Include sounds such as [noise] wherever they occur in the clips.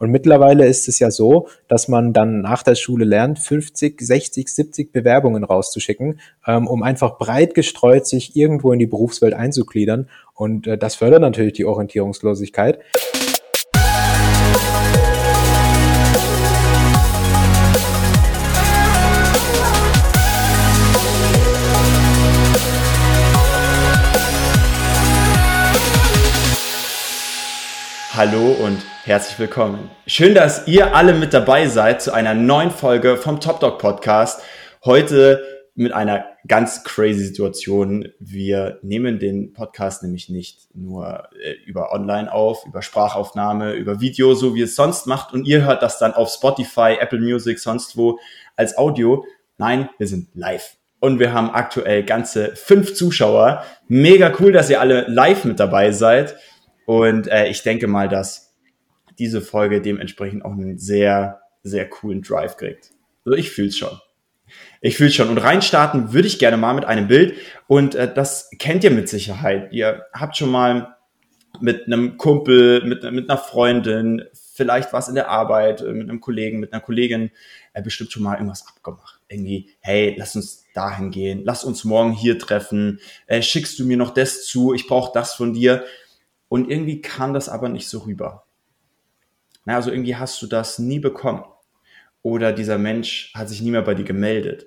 Und mittlerweile ist es ja so, dass man dann nach der Schule lernt, 50, 60, 70 Bewerbungen rauszuschicken, ähm, um einfach breit gestreut sich irgendwo in die Berufswelt einzugliedern. Und äh, das fördert natürlich die Orientierungslosigkeit. Hallo und herzlich willkommen. Schön, dass ihr alle mit dabei seid zu einer neuen Folge vom Top Dog Podcast. Heute mit einer ganz crazy Situation. Wir nehmen den Podcast nämlich nicht nur äh, über Online auf, über Sprachaufnahme, über Video, so wie es sonst macht und ihr hört das dann auf Spotify, Apple Music, sonst wo als Audio. Nein, wir sind live. Und wir haben aktuell ganze fünf Zuschauer. Mega cool, dass ihr alle live mit dabei seid. Und äh, ich denke mal, dass diese Folge dementsprechend auch einen sehr, sehr coolen Drive kriegt. Also ich fühle es schon. Ich fühle schon. Und reinstarten würde ich gerne mal mit einem Bild. Und äh, das kennt ihr mit Sicherheit. Ihr habt schon mal mit einem Kumpel, mit, mit einer Freundin, vielleicht was in der Arbeit, äh, mit einem Kollegen, mit einer Kollegin, äh, bestimmt schon mal irgendwas abgemacht. Irgendwie, hey, lass uns dahin gehen, lass uns morgen hier treffen, äh, schickst du mir noch das zu, ich brauche das von dir. Und irgendwie kam das aber nicht so rüber. Na, also irgendwie hast du das nie bekommen. Oder dieser Mensch hat sich nie mehr bei dir gemeldet.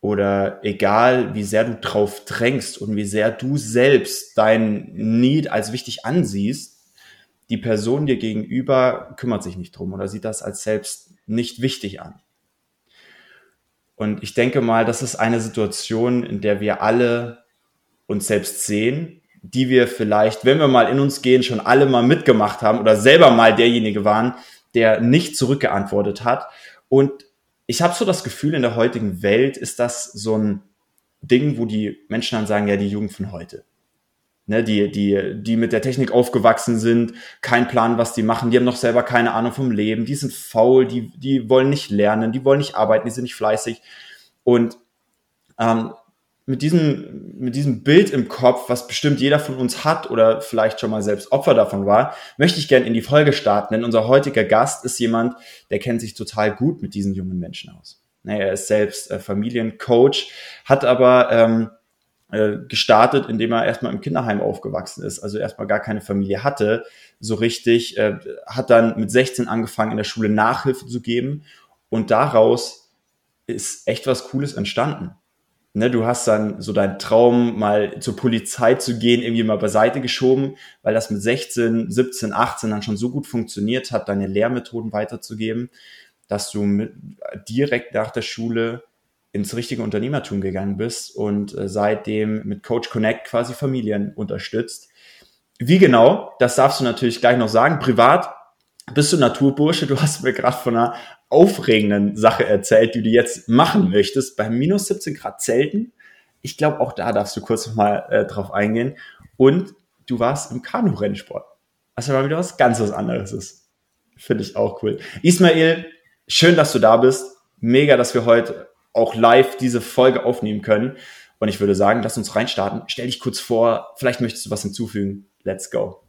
Oder egal, wie sehr du drauf drängst und wie sehr du selbst dein Need als wichtig ansiehst, die Person dir gegenüber kümmert sich nicht drum oder sieht das als selbst nicht wichtig an. Und ich denke mal, das ist eine Situation, in der wir alle uns selbst sehen die wir vielleicht, wenn wir mal in uns gehen, schon alle mal mitgemacht haben oder selber mal derjenige waren, der nicht zurückgeantwortet hat. Und ich habe so das Gefühl, in der heutigen Welt ist das so ein Ding, wo die Menschen dann sagen, ja, die Jugend von heute. Ne, die, die, die mit der Technik aufgewachsen sind, kein Plan, was die machen, die haben noch selber keine Ahnung vom Leben, die sind faul, die, die wollen nicht lernen, die wollen nicht arbeiten, die sind nicht fleißig. Und ähm, mit diesem, mit diesem Bild im Kopf, was bestimmt jeder von uns hat oder vielleicht schon mal selbst Opfer davon war, möchte ich gerne in die Folge starten, denn unser heutiger Gast ist jemand, der kennt sich total gut mit diesen jungen Menschen aus. Er ist selbst äh, Familiencoach, hat aber ähm, äh, gestartet, indem er erstmal im Kinderheim aufgewachsen ist, also erstmal gar keine Familie hatte, so richtig, äh, hat dann mit 16 angefangen, in der Schule Nachhilfe zu geben und daraus ist echt was Cooles entstanden ne, du hast dann so deinen Traum, mal zur Polizei zu gehen, irgendwie mal beiseite geschoben, weil das mit 16, 17, 18 dann schon so gut funktioniert hat, deine Lehrmethoden weiterzugeben, dass du mit, direkt nach der Schule ins richtige Unternehmertum gegangen bist und äh, seitdem mit Coach Connect quasi Familien unterstützt. Wie genau, das darfst du natürlich gleich noch sagen. Privat bist du Naturbursche, du hast mir gerade von einer aufregenden Sache erzählt, die du jetzt machen möchtest, bei minus 17 Grad Zelten. Ich glaube, auch da darfst du kurz noch mal äh, drauf eingehen. Und du warst im Kanu-Rennsport. Ja mal wieder was ganz was anderes ist. Finde ich auch cool. Ismail, schön, dass du da bist. Mega, dass wir heute auch live diese Folge aufnehmen können. Und ich würde sagen, lass uns reinstarten. Stell dich kurz vor. Vielleicht möchtest du was hinzufügen. Let's go.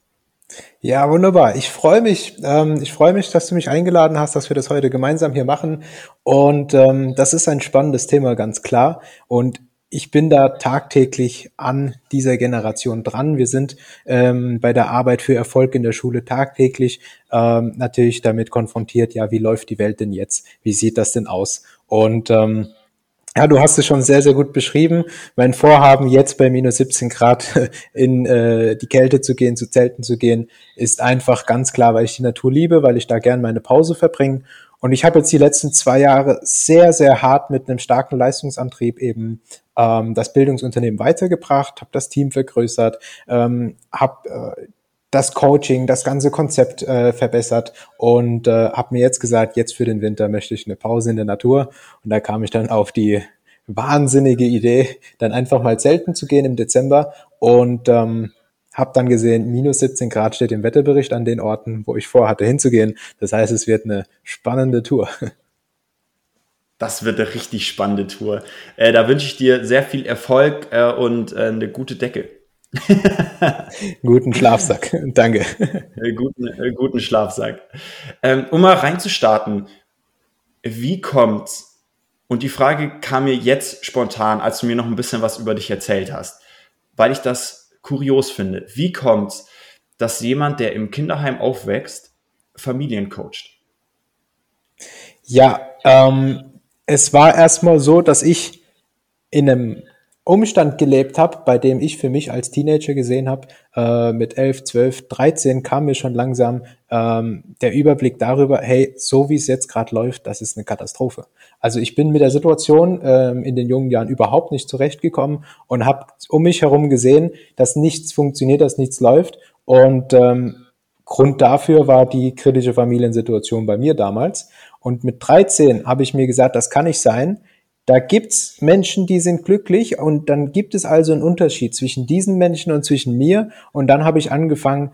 Ja, wunderbar. Ich freue mich. Ähm, ich freue mich, dass du mich eingeladen hast, dass wir das heute gemeinsam hier machen. Und ähm, das ist ein spannendes Thema, ganz klar. Und ich bin da tagtäglich an dieser Generation dran. Wir sind ähm, bei der Arbeit für Erfolg in der Schule tagtäglich ähm, natürlich damit konfrontiert, ja, wie läuft die Welt denn jetzt? Wie sieht das denn aus? Und ähm, ja, du hast es schon sehr, sehr gut beschrieben. Mein Vorhaben, jetzt bei minus 17 Grad [laughs] in äh, die Kälte zu gehen, zu Zelten zu gehen, ist einfach ganz klar, weil ich die Natur liebe, weil ich da gern meine Pause verbringe. Und ich habe jetzt die letzten zwei Jahre sehr, sehr hart mit einem starken Leistungsantrieb eben ähm, das Bildungsunternehmen weitergebracht, habe das Team vergrößert, ähm, habe äh, das Coaching, das ganze Konzept äh, verbessert und äh, habe mir jetzt gesagt, jetzt für den Winter möchte ich eine Pause in der Natur. Und da kam ich dann auf die wahnsinnige Idee, dann einfach mal zelten zu gehen im Dezember und ähm, habe dann gesehen, minus 17 Grad steht im Wetterbericht an den Orten, wo ich vorhatte hinzugehen. Das heißt, es wird eine spannende Tour. Das wird eine richtig spannende Tour. Äh, da wünsche ich dir sehr viel Erfolg äh, und äh, eine gute Decke [laughs] guten Schlafsack, [laughs] danke. guten, äh, guten Schlafsack. Ähm, um mal reinzustarten, wie kommt's? Und die Frage kam mir jetzt spontan, als du mir noch ein bisschen was über dich erzählt hast, weil ich das kurios finde. Wie kommt's, dass jemand, der im Kinderheim aufwächst, Familien coacht? Ja, ähm, es war erstmal so, dass ich in einem Umstand gelebt habe, bei dem ich für mich als Teenager gesehen habe, äh, mit 11, 12, 13 kam mir schon langsam ähm, der Überblick darüber, hey, so wie es jetzt gerade läuft, das ist eine Katastrophe. Also ich bin mit der Situation ähm, in den jungen Jahren überhaupt nicht zurechtgekommen und habe um mich herum gesehen, dass nichts funktioniert, dass nichts läuft. Und ähm, Grund dafür war die kritische Familiensituation bei mir damals. Und mit 13 habe ich mir gesagt, das kann nicht sein da gibt's Menschen, die sind glücklich und dann gibt es also einen Unterschied zwischen diesen Menschen und zwischen mir. Und dann habe ich angefangen,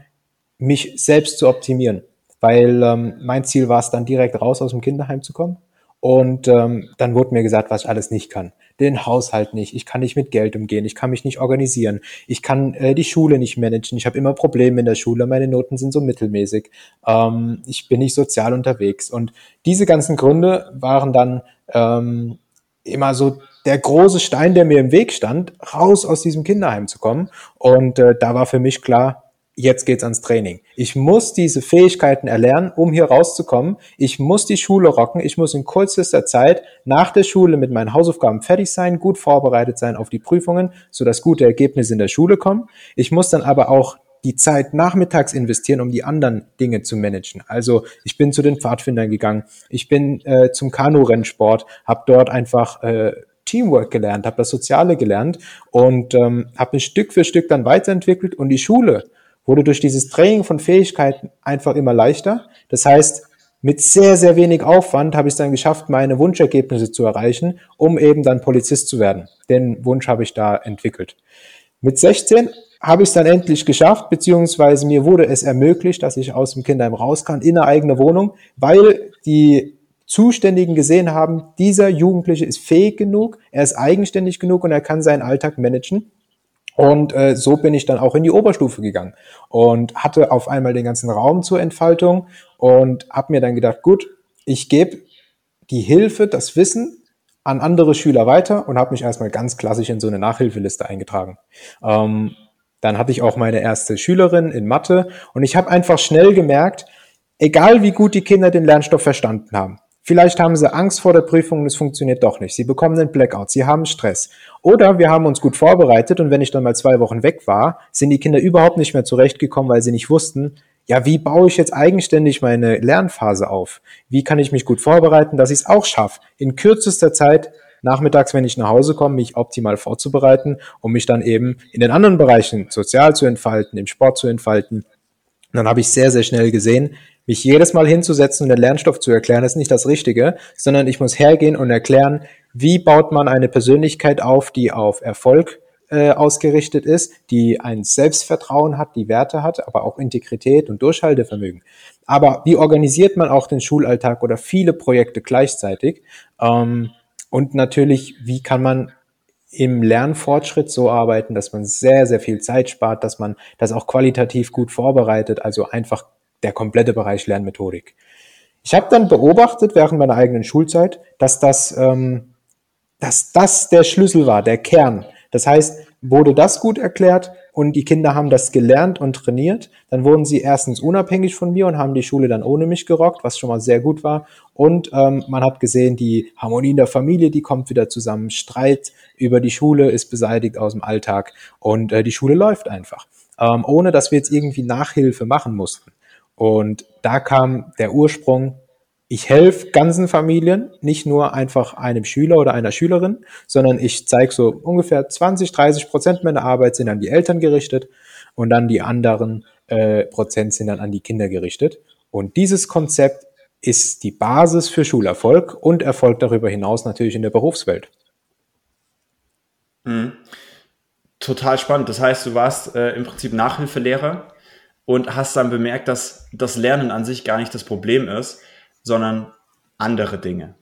mich selbst zu optimieren, weil ähm, mein Ziel war es dann direkt raus aus dem Kinderheim zu kommen. Und ähm, dann wurde mir gesagt, was ich alles nicht kann. Den Haushalt nicht, ich kann nicht mit Geld umgehen, ich kann mich nicht organisieren, ich kann äh, die Schule nicht managen, ich habe immer Probleme in der Schule, meine Noten sind so mittelmäßig, ähm, ich bin nicht sozial unterwegs. Und diese ganzen Gründe waren dann ähm, immer so der große Stein, der mir im Weg stand, raus aus diesem Kinderheim zu kommen. Und äh, da war für mich klar, jetzt geht's ans Training. Ich muss diese Fähigkeiten erlernen, um hier rauszukommen. Ich muss die Schule rocken. Ich muss in kürzester Zeit nach der Schule mit meinen Hausaufgaben fertig sein, gut vorbereitet sein auf die Prüfungen, sodass gute Ergebnisse in der Schule kommen. Ich muss dann aber auch die Zeit nachmittags investieren, um die anderen Dinge zu managen. Also ich bin zu den Pfadfindern gegangen, ich bin äh, zum Kanu-Rennsport, habe dort einfach äh, Teamwork gelernt, habe das Soziale gelernt und ähm, habe mich Stück für Stück dann weiterentwickelt und die Schule wurde durch dieses Training von Fähigkeiten einfach immer leichter. Das heißt, mit sehr, sehr wenig Aufwand habe ich es dann geschafft, meine Wunschergebnisse zu erreichen, um eben dann Polizist zu werden. Den Wunsch habe ich da entwickelt. Mit 16 habe ich es dann endlich geschafft, beziehungsweise mir wurde es ermöglicht, dass ich aus dem Kinderheim raus kann in eine eigene Wohnung, weil die Zuständigen gesehen haben, dieser Jugendliche ist fähig genug, er ist eigenständig genug und er kann seinen Alltag managen. Und äh, so bin ich dann auch in die Oberstufe gegangen und hatte auf einmal den ganzen Raum zur Entfaltung und habe mir dann gedacht, gut, ich gebe die Hilfe, das Wissen an andere Schüler weiter und habe mich erstmal ganz klassisch in so eine Nachhilfeliste eingetragen. Ähm, dann hatte ich auch meine erste Schülerin in Mathe und ich habe einfach schnell gemerkt, egal wie gut die Kinder den Lernstoff verstanden haben, vielleicht haben sie Angst vor der Prüfung und es funktioniert doch nicht. Sie bekommen einen Blackout, sie haben Stress. Oder wir haben uns gut vorbereitet und wenn ich dann mal zwei Wochen weg war, sind die Kinder überhaupt nicht mehr zurechtgekommen, weil sie nicht wussten, ja, wie baue ich jetzt eigenständig meine Lernphase auf? Wie kann ich mich gut vorbereiten, dass ich es auch schaffe, in kürzester Zeit nachmittags, wenn ich nach Hause komme, mich optimal vorzubereiten, um mich dann eben in den anderen Bereichen sozial zu entfalten, im Sport zu entfalten. Und dann habe ich sehr, sehr schnell gesehen, mich jedes Mal hinzusetzen und den Lernstoff zu erklären, ist nicht das Richtige, sondern ich muss hergehen und erklären, wie baut man eine Persönlichkeit auf, die auf Erfolg äh, ausgerichtet ist, die ein Selbstvertrauen hat, die Werte hat, aber auch Integrität und Durchhaltevermögen. Aber wie organisiert man auch den Schulalltag oder viele Projekte gleichzeitig? Ähm, und natürlich, wie kann man im Lernfortschritt so arbeiten, dass man sehr, sehr viel Zeit spart, dass man das auch qualitativ gut vorbereitet, also einfach der komplette Bereich Lernmethodik. Ich habe dann beobachtet während meiner eigenen Schulzeit, dass das, ähm, dass das der Schlüssel war, der Kern. Das heißt, wurde das gut erklärt, und die Kinder haben das gelernt und trainiert. Dann wurden sie erstens unabhängig von mir und haben die Schule dann ohne mich gerockt, was schon mal sehr gut war. Und ähm, man hat gesehen, die Harmonie in der Familie, die kommt wieder zusammen. Streit über die Schule ist beseitigt aus dem Alltag und äh, die Schule läuft einfach, ähm, ohne dass wir jetzt irgendwie Nachhilfe machen mussten. Und da kam der Ursprung ich helfe ganzen Familien, nicht nur einfach einem Schüler oder einer Schülerin, sondern ich zeige so ungefähr 20, 30 Prozent meiner Arbeit sind an die Eltern gerichtet und dann die anderen äh, Prozent sind dann an die Kinder gerichtet. Und dieses Konzept ist die Basis für Schulerfolg und Erfolg darüber hinaus natürlich in der Berufswelt. Mhm. Total spannend. Das heißt, du warst äh, im Prinzip Nachhilfelehrer und hast dann bemerkt, dass das Lernen an sich gar nicht das Problem ist, sondern andere Dinge.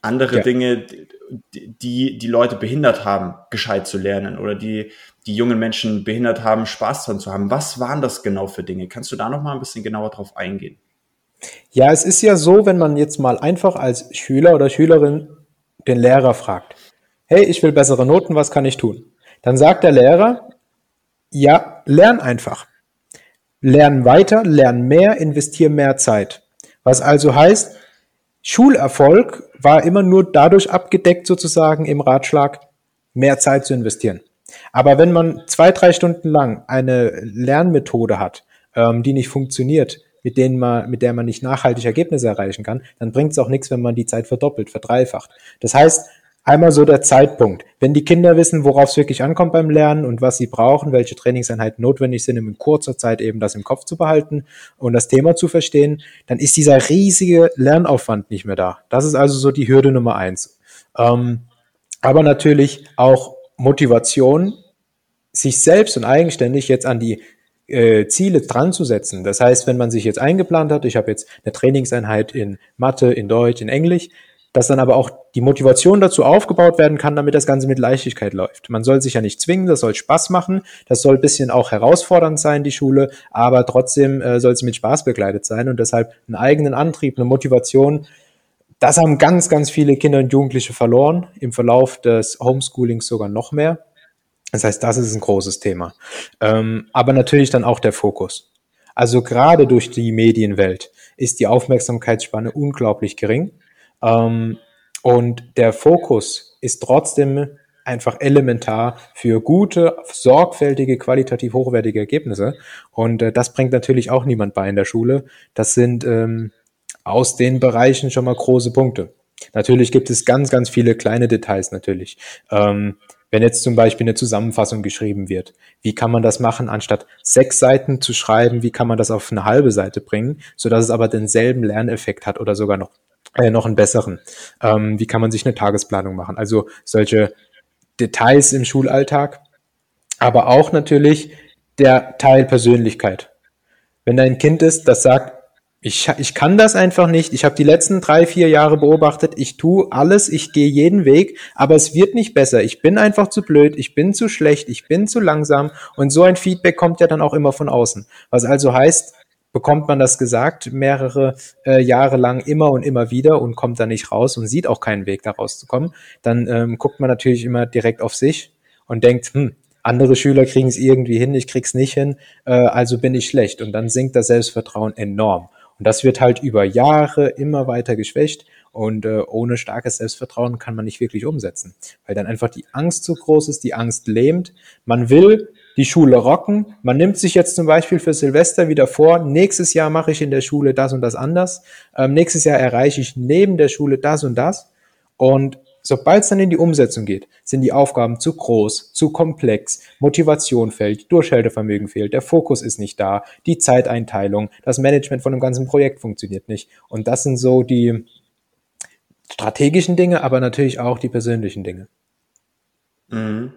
andere ja. Dinge, die die Leute behindert haben, gescheit zu lernen oder die die jungen Menschen behindert haben, Spaß dran zu haben. Was waren das genau für Dinge? Kannst du da noch mal ein bisschen genauer drauf eingehen? Ja, es ist ja so, wenn man jetzt mal einfach als Schüler oder Schülerin den Lehrer fragt, hey, ich will bessere Noten, was kann ich tun? Dann sagt der Lehrer, ja, lern einfach. Lern weiter, lern mehr, investier mehr Zeit. Was also heißt, Schulerfolg war immer nur dadurch abgedeckt sozusagen im Ratschlag, mehr Zeit zu investieren. Aber wenn man zwei, drei Stunden lang eine Lernmethode hat, ähm, die nicht funktioniert, mit, denen man, mit der man nicht nachhaltig Ergebnisse erreichen kann, dann bringt es auch nichts, wenn man die Zeit verdoppelt, verdreifacht. Das heißt, Einmal so der Zeitpunkt. Wenn die Kinder wissen, worauf es wirklich ankommt beim Lernen und was sie brauchen, welche Trainingseinheiten notwendig sind, um in kurzer Zeit eben das im Kopf zu behalten und das Thema zu verstehen, dann ist dieser riesige Lernaufwand nicht mehr da. Das ist also so die Hürde Nummer eins. Ähm, aber natürlich auch Motivation, sich selbst und eigenständig jetzt an die äh, Ziele dran zu setzen. Das heißt, wenn man sich jetzt eingeplant hat, ich habe jetzt eine Trainingseinheit in Mathe, in Deutsch, in Englisch, dass dann aber auch die Motivation dazu aufgebaut werden kann, damit das Ganze mit Leichtigkeit läuft. Man soll sich ja nicht zwingen, das soll Spaß machen, das soll ein bisschen auch herausfordernd sein, die Schule, aber trotzdem äh, soll sie mit Spaß begleitet sein und deshalb einen eigenen Antrieb, eine Motivation. Das haben ganz, ganz viele Kinder und Jugendliche verloren, im Verlauf des Homeschoolings sogar noch mehr. Das heißt, das ist ein großes Thema. Ähm, aber natürlich dann auch der Fokus. Also gerade durch die Medienwelt ist die Aufmerksamkeitsspanne unglaublich gering. Ähm, und der Fokus ist trotzdem einfach elementar für gute, sorgfältige, qualitativ hochwertige Ergebnisse. Und äh, das bringt natürlich auch niemand bei in der Schule. Das sind ähm, aus den Bereichen schon mal große Punkte. Natürlich gibt es ganz, ganz viele kleine Details natürlich. Ähm, wenn jetzt zum Beispiel eine Zusammenfassung geschrieben wird, wie kann man das machen, anstatt sechs Seiten zu schreiben, wie kann man das auf eine halbe Seite bringen, sodass es aber denselben Lerneffekt hat oder sogar noch äh, noch einen besseren. Ähm, wie kann man sich eine Tagesplanung machen? Also solche Details im Schulalltag, aber auch natürlich der Teil Persönlichkeit. Wenn da ein Kind ist, das sagt, ich, ich kann das einfach nicht, ich habe die letzten drei, vier Jahre beobachtet, ich tue alles, ich gehe jeden Weg, aber es wird nicht besser. Ich bin einfach zu blöd, ich bin zu schlecht, ich bin zu langsam und so ein Feedback kommt ja dann auch immer von außen. Was also heißt, bekommt man das gesagt, mehrere äh, Jahre lang immer und immer wieder und kommt da nicht raus und sieht auch keinen Weg da rauszukommen, dann ähm, guckt man natürlich immer direkt auf sich und denkt, hm, andere Schüler kriegen es irgendwie hin, ich krieg's nicht hin, äh, also bin ich schlecht. Und dann sinkt das Selbstvertrauen enorm. Und das wird halt über Jahre immer weiter geschwächt und äh, ohne starkes Selbstvertrauen kann man nicht wirklich umsetzen, weil dann einfach die Angst zu groß ist, die Angst lähmt. Man will die Schule rocken. Man nimmt sich jetzt zum Beispiel für Silvester wieder vor, nächstes Jahr mache ich in der Schule das und das anders. Ähm, nächstes Jahr erreiche ich neben der Schule das und das. Und sobald es dann in die Umsetzung geht, sind die Aufgaben zu groß, zu komplex, Motivation fällt, Durchhaltevermögen fehlt, der Fokus ist nicht da, die Zeiteinteilung, das Management von dem ganzen Projekt funktioniert nicht. Und das sind so die strategischen Dinge, aber natürlich auch die persönlichen Dinge. Mhm.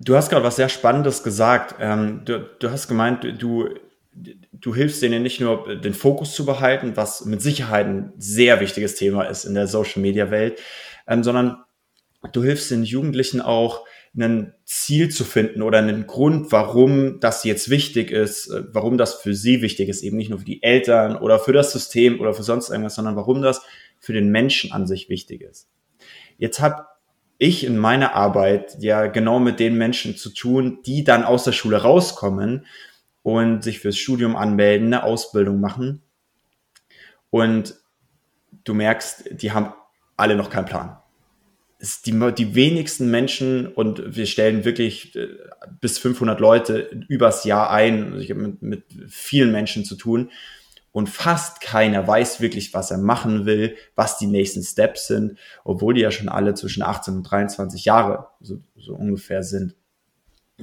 Du hast gerade was sehr Spannendes gesagt. Ähm, du, du, hast gemeint, du, du hilfst denen nicht nur den Fokus zu behalten, was mit Sicherheit ein sehr wichtiges Thema ist in der Social Media Welt, ähm, sondern du hilfst den Jugendlichen auch, ein Ziel zu finden oder einen Grund, warum das jetzt wichtig ist, äh, warum das für sie wichtig ist, eben nicht nur für die Eltern oder für das System oder für sonst irgendwas, sondern warum das für den Menschen an sich wichtig ist. Jetzt hat ich in meiner Arbeit ja genau mit den Menschen zu tun, die dann aus der Schule rauskommen und sich fürs Studium anmelden, eine Ausbildung machen. Und du merkst, die haben alle noch keinen Plan. Die, die wenigsten Menschen und wir stellen wirklich äh, bis 500 Leute übers Jahr ein. Also ich habe mit, mit vielen Menschen zu tun und fast keiner weiß wirklich, was er machen will, was die nächsten Steps sind, obwohl die ja schon alle zwischen 18 und 23 Jahre so, so ungefähr sind.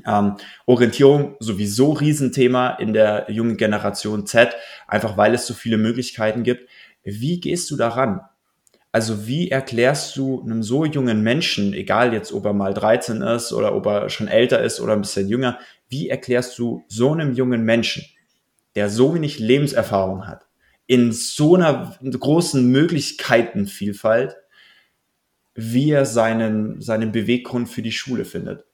Ähm, Orientierung sowieso Riesenthema in der jungen Generation Z, einfach weil es so viele Möglichkeiten gibt. Wie gehst du daran? Also wie erklärst du einem so jungen Menschen, egal jetzt ob er mal 13 ist oder ob er schon älter ist oder ein bisschen jünger, wie erklärst du so einem jungen Menschen, der so wenig Lebenserfahrung hat, in so einer großen Möglichkeitenvielfalt, wie er seinen, seinen Beweggrund für die Schule findet.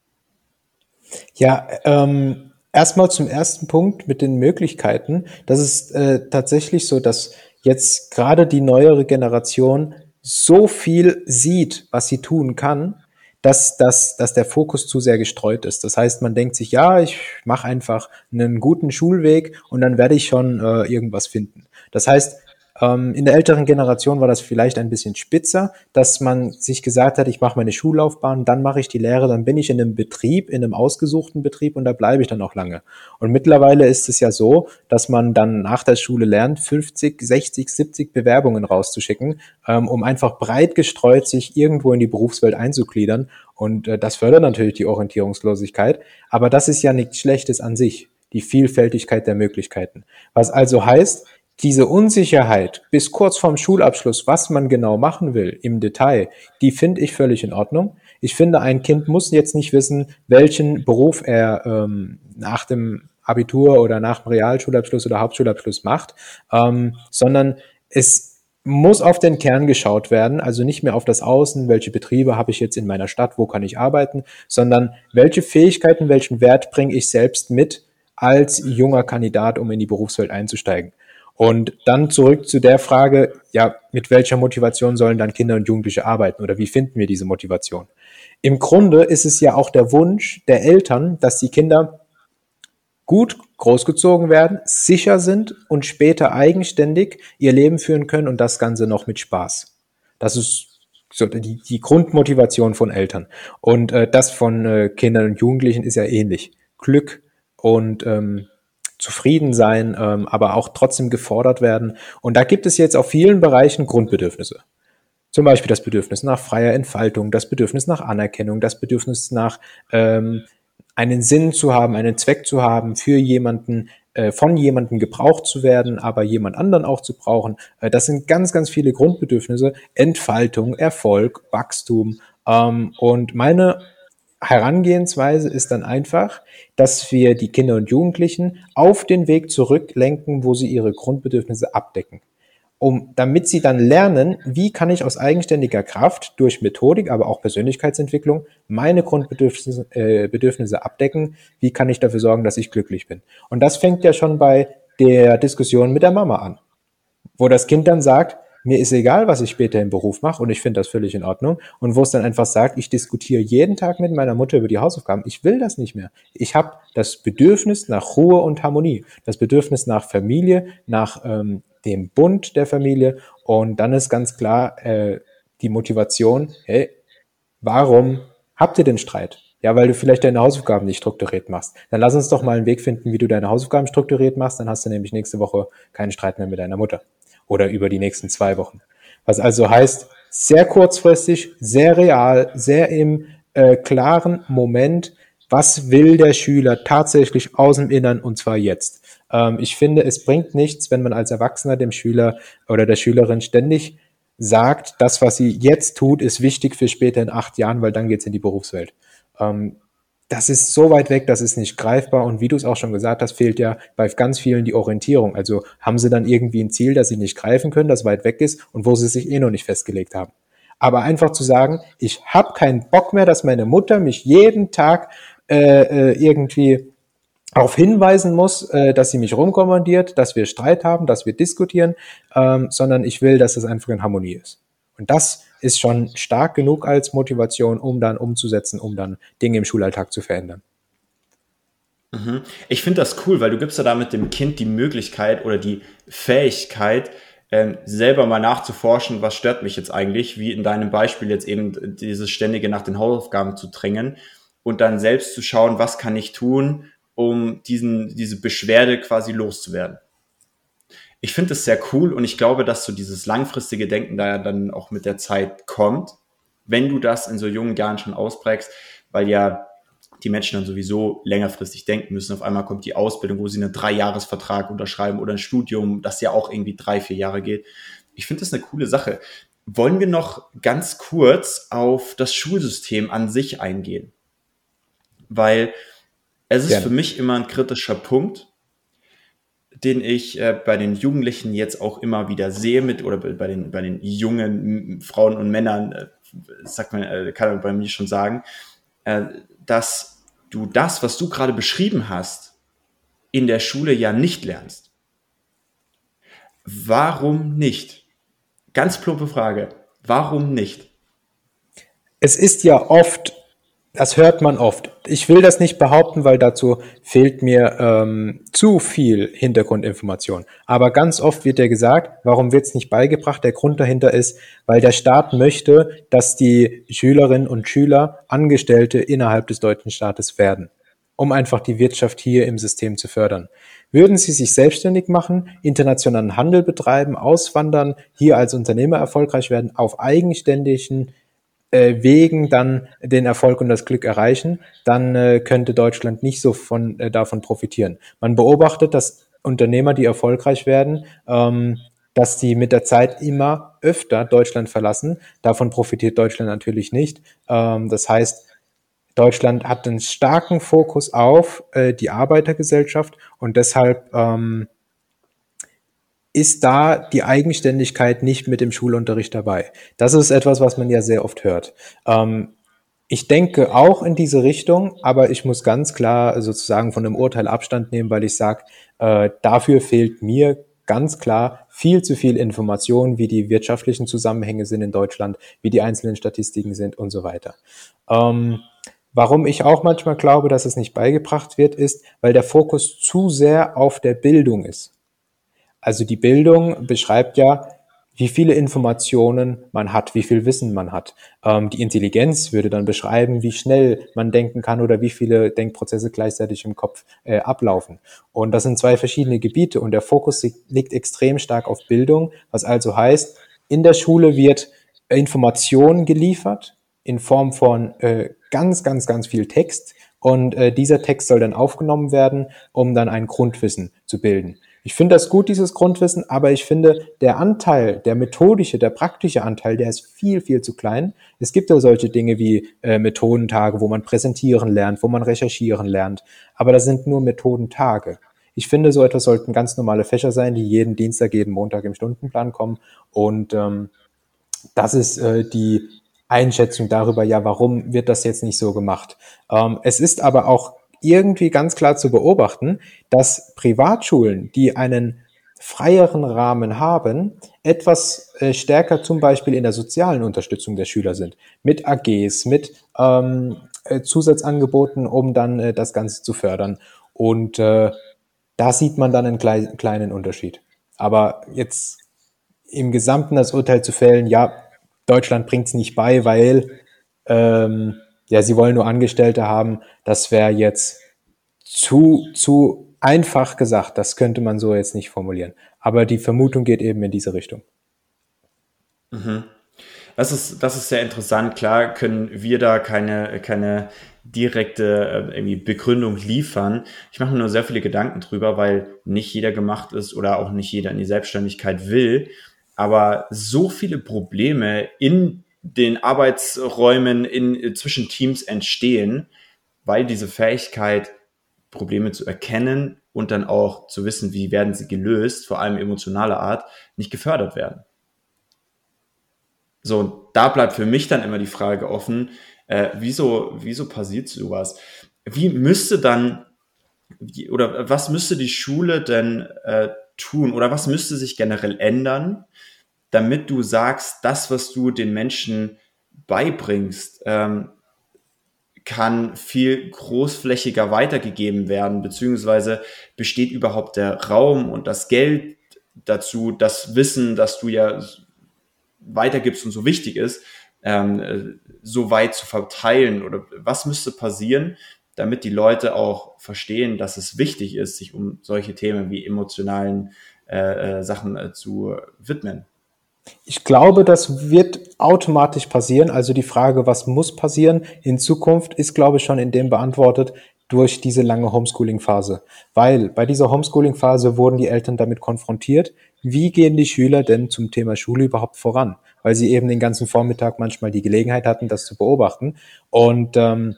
Ja, ähm, erstmal zum ersten Punkt mit den Möglichkeiten. Das ist äh, tatsächlich so, dass jetzt gerade die neuere Generation so viel sieht, was sie tun kann, dass, dass, dass der Fokus zu sehr gestreut ist. Das heißt, man denkt sich, ja, ich mache einfach einen guten Schulweg und dann werde ich schon äh, irgendwas finden. Das heißt, in der älteren Generation war das vielleicht ein bisschen spitzer, dass man sich gesagt hat, ich mache meine Schullaufbahn, dann mache ich die Lehre, dann bin ich in einem Betrieb, in einem ausgesuchten Betrieb und da bleibe ich dann auch lange. Und mittlerweile ist es ja so, dass man dann nach der Schule lernt, 50, 60, 70 Bewerbungen rauszuschicken, ähm, um einfach breit gestreut sich irgendwo in die Berufswelt einzugliedern. Und äh, das fördert natürlich die Orientierungslosigkeit. Aber das ist ja nichts Schlechtes an sich die Vielfältigkeit der Möglichkeiten. Was also heißt, diese Unsicherheit bis kurz vorm Schulabschluss, was man genau machen will im Detail, die finde ich völlig in Ordnung. Ich finde, ein Kind muss jetzt nicht wissen, welchen Beruf er ähm, nach dem Abitur oder nach dem Realschulabschluss oder Hauptschulabschluss macht, ähm, sondern es muss auf den Kern geschaut werden, also nicht mehr auf das Außen, welche Betriebe habe ich jetzt in meiner Stadt, wo kann ich arbeiten, sondern welche Fähigkeiten, welchen Wert bringe ich selbst mit als junger Kandidat, um in die Berufswelt einzusteigen. Und dann zurück zu der Frage, ja, mit welcher Motivation sollen dann Kinder und Jugendliche arbeiten oder wie finden wir diese Motivation? Im Grunde ist es ja auch der Wunsch der Eltern, dass die Kinder gut großgezogen werden, sicher sind und später eigenständig ihr Leben führen können und das Ganze noch mit Spaß. Das ist so die, die Grundmotivation von Eltern. Und äh, das von äh, Kindern und Jugendlichen ist ja ähnlich. Glück und ähm, zufrieden sein, ähm, aber auch trotzdem gefordert werden. Und da gibt es jetzt auf vielen Bereichen Grundbedürfnisse. Zum Beispiel das Bedürfnis nach freier Entfaltung, das Bedürfnis nach Anerkennung, das Bedürfnis nach ähm, einen Sinn zu haben, einen Zweck zu haben, für jemanden, äh, von jemanden gebraucht zu werden, aber jemand anderen auch zu brauchen. Äh, das sind ganz, ganz viele Grundbedürfnisse. Entfaltung, Erfolg, Wachstum. Ähm, und meine Herangehensweise ist dann einfach, dass wir die Kinder und Jugendlichen auf den Weg zurücklenken, wo sie ihre Grundbedürfnisse abdecken. Um, damit sie dann lernen, wie kann ich aus eigenständiger Kraft durch Methodik, aber auch Persönlichkeitsentwicklung meine Grundbedürfnisse äh, Bedürfnisse abdecken, wie kann ich dafür sorgen, dass ich glücklich bin. Und das fängt ja schon bei der Diskussion mit der Mama an, wo das Kind dann sagt, mir ist egal, was ich später im Beruf mache und ich finde das völlig in Ordnung. Und wo es dann einfach sagt, ich diskutiere jeden Tag mit meiner Mutter über die Hausaufgaben. Ich will das nicht mehr. Ich habe das Bedürfnis nach Ruhe und Harmonie, das Bedürfnis nach Familie, nach ähm, dem Bund der Familie. Und dann ist ganz klar äh, die Motivation, hey, warum habt ihr den Streit? Ja, weil du vielleicht deine Hausaufgaben nicht strukturiert machst. Dann lass uns doch mal einen Weg finden, wie du deine Hausaufgaben strukturiert machst. Dann hast du nämlich nächste Woche keinen Streit mehr mit deiner Mutter oder über die nächsten zwei Wochen. Was also heißt, sehr kurzfristig, sehr real, sehr im äh, klaren Moment, was will der Schüler tatsächlich aus dem Innern und zwar jetzt. Ähm, ich finde, es bringt nichts, wenn man als Erwachsener dem Schüler oder der Schülerin ständig sagt, das, was sie jetzt tut, ist wichtig für später in acht Jahren, weil dann geht's in die Berufswelt. Ähm, das ist so weit weg, das ist nicht greifbar. Und wie du es auch schon gesagt hast, fehlt ja bei ganz vielen die Orientierung. Also haben sie dann irgendwie ein Ziel, das sie nicht greifen können, das weit weg ist und wo sie sich eh noch nicht festgelegt haben. Aber einfach zu sagen, ich habe keinen Bock mehr, dass meine Mutter mich jeden Tag äh, äh, irgendwie darauf hinweisen muss, äh, dass sie mich rumkommandiert, dass wir Streit haben, dass wir diskutieren, ähm, sondern ich will, dass es einfach in Harmonie ist. Und das ist schon stark genug als Motivation, um dann umzusetzen, um dann Dinge im Schulalltag zu verändern. Mhm. Ich finde das cool, weil du gibst ja damit dem Kind die Möglichkeit oder die Fähigkeit, ähm, selber mal nachzuforschen, was stört mich jetzt eigentlich, wie in deinem Beispiel jetzt eben dieses ständige nach den Hausaufgaben zu drängen und dann selbst zu schauen, was kann ich tun, um diesen, diese Beschwerde quasi loszuwerden ich finde es sehr cool und ich glaube, dass so dieses langfristige Denken da ja dann auch mit der Zeit kommt, wenn du das in so jungen Jahren schon ausprägst, weil ja die Menschen dann sowieso längerfristig denken müssen. Auf einmal kommt die Ausbildung, wo sie einen Dreijahresvertrag unterschreiben oder ein Studium, das ja auch irgendwie drei, vier Jahre geht. Ich finde das eine coole Sache. Wollen wir noch ganz kurz auf das Schulsystem an sich eingehen? Weil es ist Gerne. für mich immer ein kritischer Punkt, den ich äh, bei den Jugendlichen jetzt auch immer wieder sehe mit oder bei den bei den jungen Frauen und Männern, äh, sagt man, äh, kann man bei mir schon sagen, äh, dass du das, was du gerade beschrieben hast, in der Schule ja nicht lernst. Warum nicht? Ganz plumpe Frage. Warum nicht? Es ist ja oft das hört man oft. Ich will das nicht behaupten, weil dazu fehlt mir ähm, zu viel Hintergrundinformation. Aber ganz oft wird ja gesagt, warum wird es nicht beigebracht? Der Grund dahinter ist, weil der Staat möchte, dass die Schülerinnen und Schüler Angestellte innerhalb des deutschen Staates werden, um einfach die Wirtschaft hier im System zu fördern. Würden sie sich selbstständig machen, internationalen Handel betreiben, auswandern, hier als Unternehmer erfolgreich werden, auf eigenständigen äh, Wegen dann den Erfolg und das Glück erreichen, dann äh, könnte Deutschland nicht so von, äh, davon profitieren. Man beobachtet, dass Unternehmer, die erfolgreich werden, ähm, dass die mit der Zeit immer öfter Deutschland verlassen. Davon profitiert Deutschland natürlich nicht. Ähm, das heißt, Deutschland hat einen starken Fokus auf äh, die Arbeitergesellschaft und deshalb ähm, ist da die Eigenständigkeit nicht mit dem Schulunterricht dabei. Das ist etwas, was man ja sehr oft hört. Ähm, ich denke auch in diese Richtung, aber ich muss ganz klar sozusagen von dem Urteil Abstand nehmen, weil ich sage, äh, dafür fehlt mir ganz klar viel zu viel Information, wie die wirtschaftlichen Zusammenhänge sind in Deutschland, wie die einzelnen Statistiken sind und so weiter. Ähm, warum ich auch manchmal glaube, dass es nicht beigebracht wird, ist, weil der Fokus zu sehr auf der Bildung ist. Also die Bildung beschreibt ja, wie viele Informationen man hat, wie viel Wissen man hat. Ähm, die Intelligenz würde dann beschreiben, wie schnell man denken kann oder wie viele Denkprozesse gleichzeitig im Kopf äh, ablaufen. Und das sind zwei verschiedene Gebiete und der Fokus liegt extrem stark auf Bildung, was also heißt, in der Schule wird Information geliefert in Form von äh, ganz, ganz, ganz viel Text und äh, dieser Text soll dann aufgenommen werden, um dann ein Grundwissen zu bilden. Ich finde das gut, dieses Grundwissen, aber ich finde, der Anteil, der methodische, der praktische Anteil, der ist viel, viel zu klein. Es gibt ja solche Dinge wie äh, Methodentage, wo man präsentieren lernt, wo man recherchieren lernt, aber das sind nur Methodentage. Ich finde, so etwas sollten ganz normale Fächer sein, die jeden Dienstag, jeden Montag im Stundenplan kommen. Und ähm, das ist äh, die Einschätzung darüber, ja, warum wird das jetzt nicht so gemacht. Ähm, es ist aber auch irgendwie ganz klar zu beobachten, dass Privatschulen, die einen freieren Rahmen haben, etwas äh, stärker zum Beispiel in der sozialen Unterstützung der Schüler sind. Mit AGs, mit ähm, äh, Zusatzangeboten, um dann äh, das Ganze zu fördern. Und äh, da sieht man dann einen klei kleinen Unterschied. Aber jetzt im Gesamten das Urteil zu fällen, ja, Deutschland bringt es nicht bei, weil ähm, ja, sie wollen nur Angestellte haben, das wäre jetzt zu, zu einfach gesagt. Das könnte man so jetzt nicht formulieren. Aber die Vermutung geht eben in diese Richtung. Mhm. Das ist, das ist sehr interessant. Klar können wir da keine, keine direkte äh, irgendwie Begründung liefern. Ich mache mir nur sehr viele Gedanken drüber, weil nicht jeder gemacht ist oder auch nicht jeder in die Selbstständigkeit will. Aber so viele Probleme in den Arbeitsräumen in, zwischen Teams entstehen, weil diese Fähigkeit, Probleme zu erkennen und dann auch zu wissen, wie werden sie gelöst, vor allem emotionaler Art, nicht gefördert werden. So, da bleibt für mich dann immer die Frage offen, äh, wieso, wieso passiert sowas? Wie müsste dann, oder was müsste die Schule denn äh, tun, oder was müsste sich generell ändern, damit du sagst, das, was du den Menschen beibringst, ähm, kann viel großflächiger weitergegeben werden, beziehungsweise besteht überhaupt der Raum und das Geld dazu, das Wissen, das du ja weitergibst und so wichtig ist, ähm, so weit zu verteilen? Oder was müsste passieren, damit die Leute auch verstehen, dass es wichtig ist, sich um solche Themen wie emotionalen äh, äh, Sachen äh, zu widmen? Ich glaube, das wird automatisch passieren. Also die Frage, was muss passieren in Zukunft, ist, glaube ich, schon in dem beantwortet durch diese lange Homeschooling-Phase. Weil bei dieser Homeschooling-Phase wurden die Eltern damit konfrontiert, wie gehen die Schüler denn zum Thema Schule überhaupt voran? Weil sie eben den ganzen Vormittag manchmal die Gelegenheit hatten, das zu beobachten. Und ähm,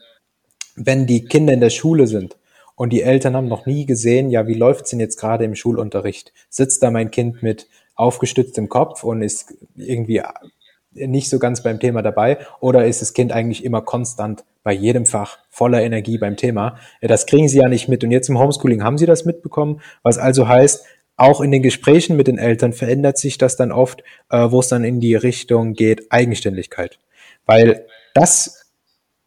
wenn die Kinder in der Schule sind und die Eltern haben noch nie gesehen, ja, wie läuft's denn jetzt gerade im Schulunterricht? Sitzt da mein Kind mit aufgestütztem Kopf und ist irgendwie nicht so ganz beim Thema dabei oder ist das Kind eigentlich immer konstant bei jedem Fach voller Energie beim Thema? Das kriegen sie ja nicht mit und jetzt im Homeschooling haben sie das mitbekommen, was also heißt, auch in den Gesprächen mit den Eltern verändert sich das dann oft, äh, wo es dann in die Richtung geht, Eigenständigkeit. Weil das,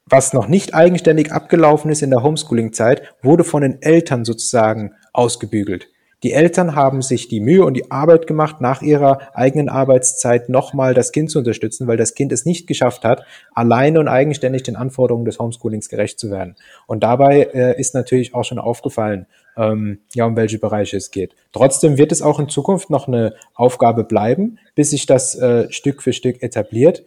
was noch nicht eigenständig abgelaufen ist in der Homeschooling-Zeit, wurde von den Eltern sozusagen ausgebügelt. Die Eltern haben sich die Mühe und die Arbeit gemacht, nach ihrer eigenen Arbeitszeit nochmal das Kind zu unterstützen, weil das Kind es nicht geschafft hat, alleine und eigenständig den Anforderungen des Homeschoolings gerecht zu werden. Und dabei äh, ist natürlich auch schon aufgefallen, ähm, ja, um welche Bereiche es geht. Trotzdem wird es auch in Zukunft noch eine Aufgabe bleiben, bis sich das äh, Stück für Stück etabliert.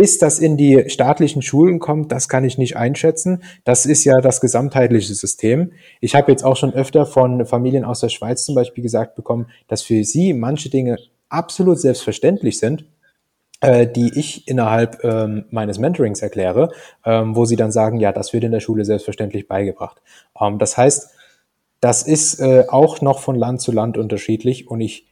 Bis das in die staatlichen Schulen kommt, das kann ich nicht einschätzen. Das ist ja das gesamtheitliche System. Ich habe jetzt auch schon öfter von Familien aus der Schweiz zum Beispiel gesagt bekommen, dass für sie manche Dinge absolut selbstverständlich sind, äh, die ich innerhalb ähm, meines Mentorings erkläre, ähm, wo sie dann sagen, ja, das wird in der Schule selbstverständlich beigebracht. Ähm, das heißt, das ist äh, auch noch von Land zu Land unterschiedlich und ich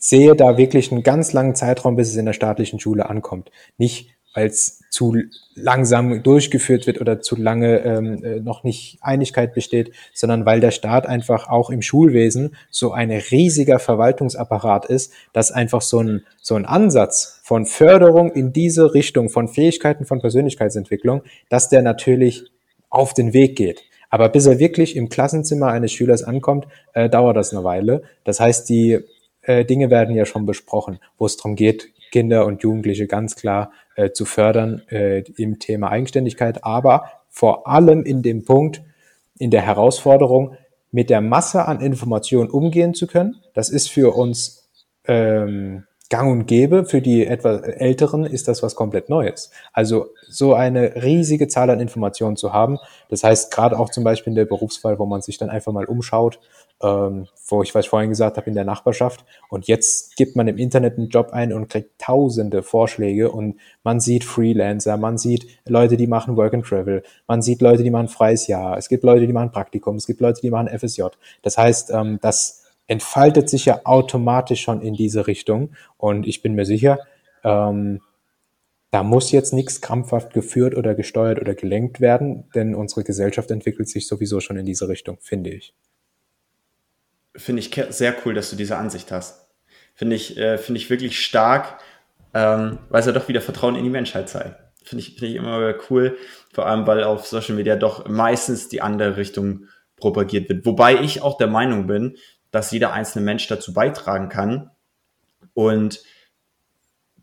sehe da wirklich einen ganz langen Zeitraum, bis es in der staatlichen Schule ankommt. Nicht, weil es zu langsam durchgeführt wird oder zu lange ähm, äh, noch nicht Einigkeit besteht, sondern weil der Staat einfach auch im Schulwesen so ein riesiger Verwaltungsapparat ist, dass einfach so ein, so ein Ansatz von Förderung in diese Richtung, von Fähigkeiten, von Persönlichkeitsentwicklung, dass der natürlich auf den Weg geht. Aber bis er wirklich im Klassenzimmer eines Schülers ankommt, äh, dauert das eine Weile. Das heißt, die äh, Dinge werden ja schon besprochen, wo es darum geht, Kinder und Jugendliche ganz klar äh, zu fördern äh, im Thema Eigenständigkeit, aber vor allem in dem Punkt, in der Herausforderung, mit der Masse an Informationen umgehen zu können. Das ist für uns ähm, gang und gäbe. Für die etwas Älteren ist das was komplett Neues. Also so eine riesige Zahl an Informationen zu haben. Das heißt, gerade auch zum Beispiel in der Berufswahl, wo man sich dann einfach mal umschaut, ähm, wo ich, was ich vorhin gesagt habe, in der Nachbarschaft. Und jetzt gibt man im Internet einen Job ein und kriegt tausende Vorschläge und man sieht Freelancer, man sieht Leute, die machen Work and Travel, man sieht Leute, die machen freies Jahr, es gibt Leute, die machen Praktikum, es gibt Leute, die machen FSJ. Das heißt, ähm, das entfaltet sich ja automatisch schon in diese Richtung. Und ich bin mir sicher, ähm, da muss jetzt nichts krampfhaft geführt oder gesteuert oder gelenkt werden, denn unsere Gesellschaft entwickelt sich sowieso schon in diese Richtung, finde ich finde ich sehr cool, dass du diese Ansicht hast. Finde ich, äh, finde ich wirklich stark, ähm, weil es ja doch wieder Vertrauen in die Menschheit zeigt. Finde ich, finde ich immer cool, vor allem weil auf Social Media doch meistens die andere Richtung propagiert wird. Wobei ich auch der Meinung bin, dass jeder einzelne Mensch dazu beitragen kann. Und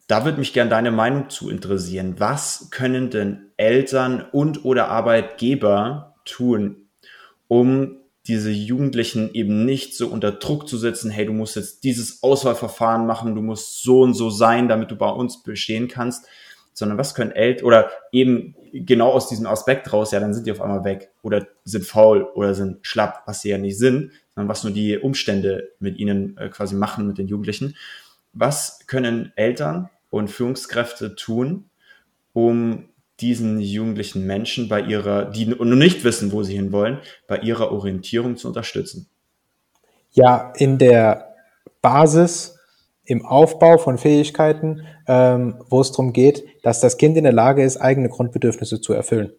da würde mich gern deine Meinung zu interessieren. Was können denn Eltern und oder Arbeitgeber tun, um diese Jugendlichen eben nicht so unter Druck zu setzen, hey, du musst jetzt dieses Auswahlverfahren machen, du musst so und so sein, damit du bei uns bestehen kannst, sondern was können Eltern oder eben genau aus diesem Aspekt raus, ja, dann sind die auf einmal weg oder sind faul oder sind schlapp, was sie ja nicht sind, sondern was nur die Umstände mit ihnen äh, quasi machen, mit den Jugendlichen. Was können Eltern und Führungskräfte tun, um diesen jugendlichen Menschen bei ihrer, die nur nicht wissen, wo sie hinwollen, bei ihrer Orientierung zu unterstützen? Ja, in der Basis, im Aufbau von Fähigkeiten, ähm, wo es darum geht, dass das Kind in der Lage ist, eigene Grundbedürfnisse zu erfüllen.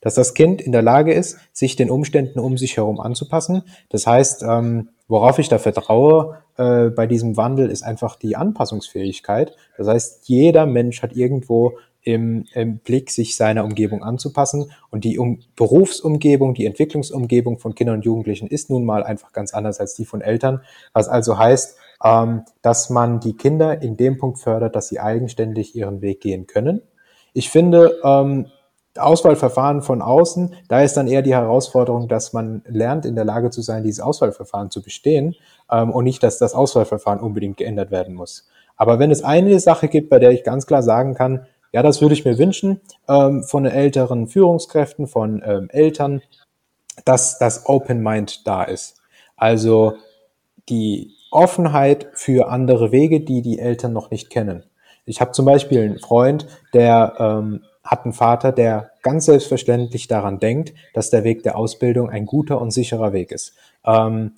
Dass das Kind in der Lage ist, sich den Umständen um sich herum anzupassen. Das heißt, ähm, worauf ich da vertraue äh, bei diesem Wandel, ist einfach die Anpassungsfähigkeit. Das heißt, jeder Mensch hat irgendwo im, im Blick, sich seiner Umgebung anzupassen. Und die um Berufsumgebung, die Entwicklungsumgebung von Kindern und Jugendlichen ist nun mal einfach ganz anders als die von Eltern. Was also heißt, ähm, dass man die Kinder in dem Punkt fördert, dass sie eigenständig ihren Weg gehen können. Ich finde, ähm, Auswahlverfahren von außen, da ist dann eher die Herausforderung, dass man lernt, in der Lage zu sein, dieses Auswahlverfahren zu bestehen ähm, und nicht, dass das Auswahlverfahren unbedingt geändert werden muss. Aber wenn es eine Sache gibt, bei der ich ganz klar sagen kann, ja, das würde ich mir wünschen ähm, von älteren Führungskräften, von ähm, Eltern, dass das Open Mind da ist. Also die Offenheit für andere Wege, die die Eltern noch nicht kennen. Ich habe zum Beispiel einen Freund, der ähm, hat einen Vater, der ganz selbstverständlich daran denkt, dass der Weg der Ausbildung ein guter und sicherer Weg ist. Ähm,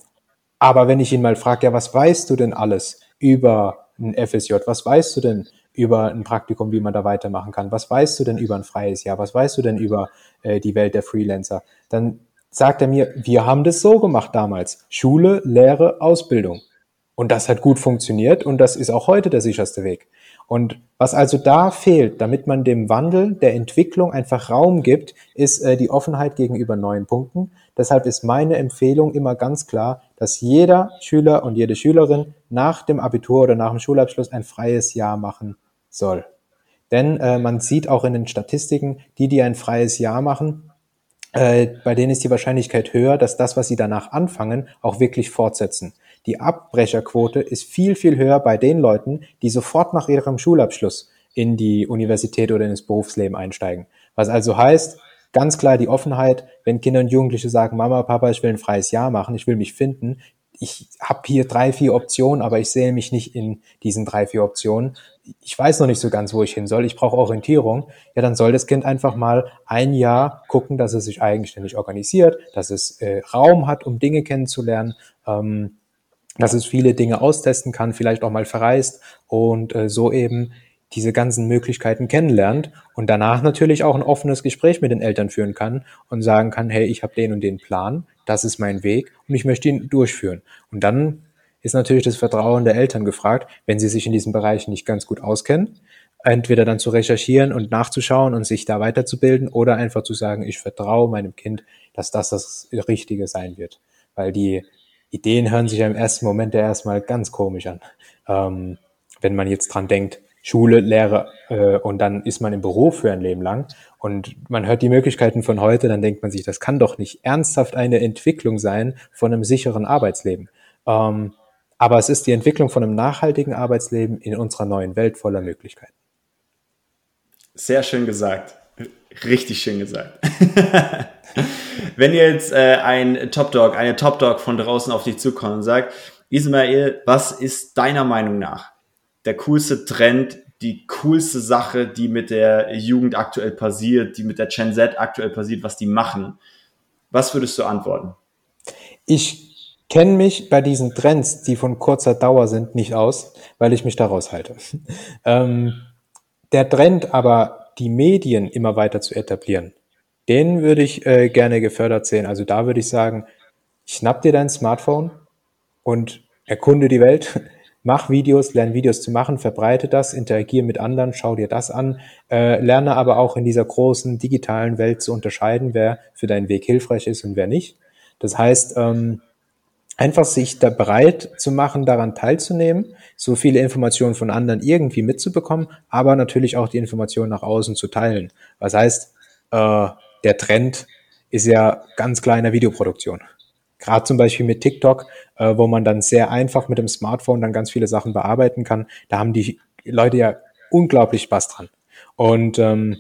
aber wenn ich ihn mal frage, ja, was weißt du denn alles über ein FSJ? Was weißt du denn über ein Praktikum, wie man da weitermachen kann? Was weißt du denn über ein freies Jahr? Was weißt du denn über äh, die Welt der Freelancer? Dann sagt er mir, wir haben das so gemacht damals. Schule, Lehre, Ausbildung. Und das hat gut funktioniert und das ist auch heute der sicherste Weg. Und was also da fehlt, damit man dem Wandel der Entwicklung einfach Raum gibt, ist äh, die Offenheit gegenüber neuen Punkten. Deshalb ist meine Empfehlung immer ganz klar, dass jeder Schüler und jede Schülerin nach dem Abitur oder nach dem Schulabschluss ein freies Jahr machen soll. Denn äh, man sieht auch in den Statistiken, die, die ein freies Jahr machen, äh, bei denen ist die Wahrscheinlichkeit höher, dass das, was sie danach anfangen, auch wirklich fortsetzen. Die Abbrecherquote ist viel, viel höher bei den Leuten, die sofort nach ihrem Schulabschluss in die Universität oder ins Berufsleben einsteigen. Was also heißt, ganz klar die Offenheit, wenn Kinder und Jugendliche sagen, Mama, Papa, ich will ein freies Jahr machen, ich will mich finden, ich habe hier drei, vier Optionen, aber ich sehe mich nicht in diesen drei, vier Optionen. Ich weiß noch nicht so ganz, wo ich hin soll. Ich brauche Orientierung. Ja, dann soll das Kind einfach mal ein Jahr gucken, dass es sich eigenständig organisiert, dass es äh, Raum hat, um Dinge kennenzulernen. Ähm, dass es viele Dinge austesten kann, vielleicht auch mal verreist und äh, so eben diese ganzen Möglichkeiten kennenlernt und danach natürlich auch ein offenes Gespräch mit den Eltern führen kann und sagen kann, hey, ich habe den und den Plan, das ist mein Weg und ich möchte ihn durchführen. Und dann ist natürlich das Vertrauen der Eltern gefragt, wenn sie sich in diesem Bereich nicht ganz gut auskennen, entweder dann zu recherchieren und nachzuschauen und sich da weiterzubilden oder einfach zu sagen, ich vertraue meinem Kind, dass das das Richtige sein wird. Weil die Ideen hören sich ja im ersten Moment ja erstmal ganz komisch an. Ähm, wenn man jetzt dran denkt, Schule, Lehre äh, und dann ist man im Beruf für ein Leben lang und man hört die Möglichkeiten von heute, dann denkt man sich, das kann doch nicht ernsthaft eine Entwicklung sein von einem sicheren Arbeitsleben. Ähm, aber es ist die Entwicklung von einem nachhaltigen Arbeitsleben in unserer neuen Welt voller Möglichkeiten. Sehr schön gesagt. Richtig schön gesagt. [laughs] Wenn jetzt äh, ein Top Dog, eine Top Dog von draußen auf dich zukommt und sagt, Ismail, was ist deiner Meinung nach der coolste Trend, die coolste Sache, die mit der Jugend aktuell passiert, die mit der Gen Z aktuell passiert, was die machen? Was würdest du antworten? Ich kenne mich bei diesen Trends, die von kurzer Dauer sind, nicht aus, weil ich mich daraus halte. [laughs] ähm, der Trend aber, die Medien immer weiter zu etablieren, den würde ich äh, gerne gefördert sehen. Also da würde ich sagen, schnapp dir dein Smartphone und erkunde die Welt. Mach Videos, lerne Videos zu machen, verbreite das, interagiere mit anderen, schau dir das an, äh, lerne aber auch in dieser großen digitalen Welt zu unterscheiden, wer für deinen Weg hilfreich ist und wer nicht. Das heißt, ähm, einfach sich da bereit zu machen, daran teilzunehmen, so viele Informationen von anderen irgendwie mitzubekommen, aber natürlich auch die Informationen nach außen zu teilen. Was heißt, äh, der Trend ist ja ganz klar in der Videoproduktion. Gerade zum Beispiel mit TikTok, äh, wo man dann sehr einfach mit dem Smartphone dann ganz viele Sachen bearbeiten kann. Da haben die Leute ja unglaublich Spaß dran. Und ähm,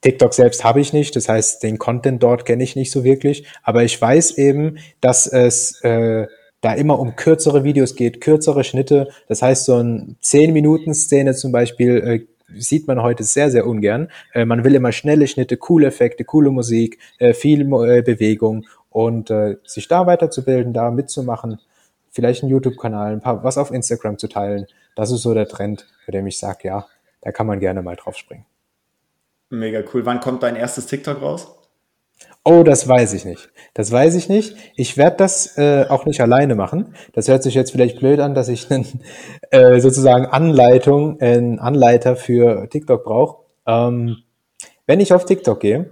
TikTok selbst habe ich nicht, das heißt, den Content dort kenne ich nicht so wirklich, aber ich weiß eben, dass es äh, da immer um kürzere Videos geht, kürzere Schnitte. Das heißt, so ein 10-Minuten-Szene zum Beispiel äh, sieht man heute sehr, sehr ungern. Äh, man will immer schnelle Schnitte, coole Effekte, coole Musik, äh, viel äh, Bewegung und äh, sich da weiterzubilden, da mitzumachen, vielleicht einen YouTube-Kanal, ein paar was auf Instagram zu teilen. Das ist so der Trend, bei dem ich sage, ja, da kann man gerne mal drauf springen. Mega cool. Wann kommt dein erstes TikTok raus? Oh, das weiß ich nicht. Das weiß ich nicht. Ich werde das äh, auch nicht alleine machen. Das hört sich jetzt vielleicht blöd an, dass ich einen, [laughs] äh, sozusagen Anleitung, einen Anleiter für TikTok brauche. Ähm, wenn ich auf TikTok gehe,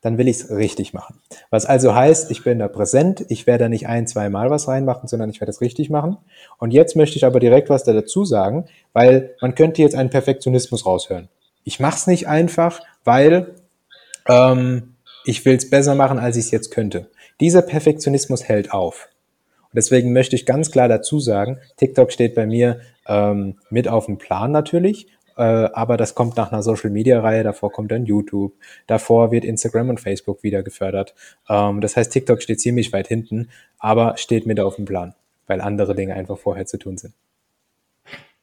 dann will ich es richtig machen. Was also heißt, ich bin da präsent, ich werde da nicht ein, zwei Mal was reinmachen, sondern ich werde es richtig machen. Und jetzt möchte ich aber direkt was da dazu sagen, weil man könnte jetzt einen Perfektionismus raushören. Ich mache es nicht einfach, weil ähm, ich will es besser machen, als ich es jetzt könnte. Dieser Perfektionismus hält auf. Und deswegen möchte ich ganz klar dazu sagen, TikTok steht bei mir ähm, mit auf dem Plan natürlich, äh, aber das kommt nach einer Social-Media-Reihe, davor kommt dann YouTube, davor wird Instagram und Facebook wieder gefördert. Ähm, das heißt, TikTok steht ziemlich weit hinten, aber steht mit auf dem Plan, weil andere Dinge einfach vorher zu tun sind.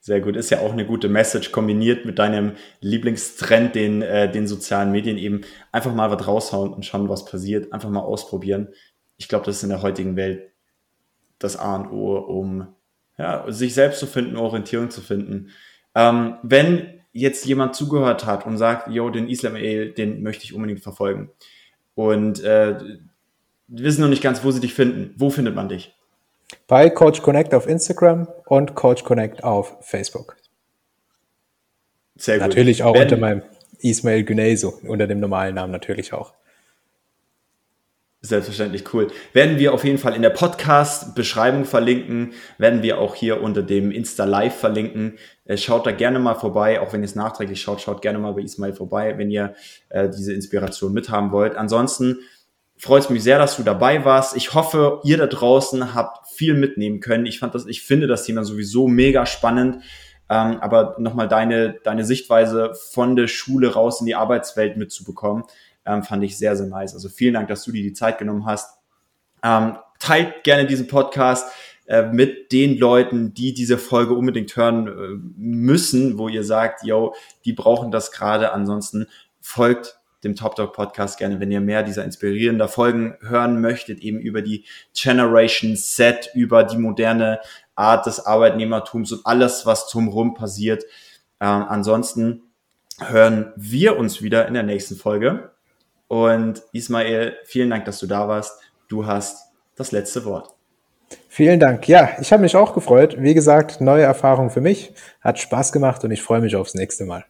Sehr gut. Ist ja auch eine gute Message kombiniert mit deinem Lieblingstrend, den, äh, den sozialen Medien eben. Einfach mal was raushauen und schauen, was passiert. Einfach mal ausprobieren. Ich glaube, das ist in der heutigen Welt das A und O, um ja, sich selbst zu finden, Orientierung zu finden. Ähm, wenn jetzt jemand zugehört hat und sagt, yo, den Islam den möchte ich unbedingt verfolgen. Und äh, wissen noch nicht ganz, wo sie dich finden. Wo findet man dich? Bei Coach Connect auf Instagram und Coach Connect auf Facebook. Sehr gut. Natürlich auch Wenn, unter meinem Ismail Güneso, unter dem normalen Namen natürlich auch. Selbstverständlich cool. Werden wir auf jeden Fall in der Podcast-Beschreibung verlinken, werden wir auch hier unter dem Insta-Live verlinken. Äh, schaut da gerne mal vorbei, auch wenn ihr es nachträglich schaut, schaut gerne mal bei Ismail vorbei, wenn ihr äh, diese Inspiration mithaben wollt. Ansonsten freut es mich sehr, dass du dabei warst. Ich hoffe, ihr da draußen habt viel mitnehmen können. Ich fand das, ich finde das Thema sowieso mega spannend. Ähm, aber nochmal deine, deine Sichtweise von der Schule raus in die Arbeitswelt mitzubekommen ähm, fand ich sehr, sehr nice. Also vielen Dank, dass du dir die Zeit genommen hast. Ähm, teilt gerne diesen Podcast äh, mit den Leuten, die diese Folge unbedingt hören äh, müssen, wo ihr sagt, yo, die brauchen das gerade. Ansonsten folgt dem Top Dog Podcast gerne, wenn ihr mehr dieser inspirierender Folgen hören möchtet, eben über die Generation Set, über die moderne Art des Arbeitnehmertums und alles, was drumherum passiert. Ähm, ansonsten hören wir uns wieder in der nächsten Folge. Und Ismail, vielen Dank, dass du da warst. Du hast das letzte Wort. Vielen Dank. Ja, ich habe mich auch gefreut. Wie gesagt, neue Erfahrung für mich. Hat Spaß gemacht und ich freue mich aufs nächste Mal.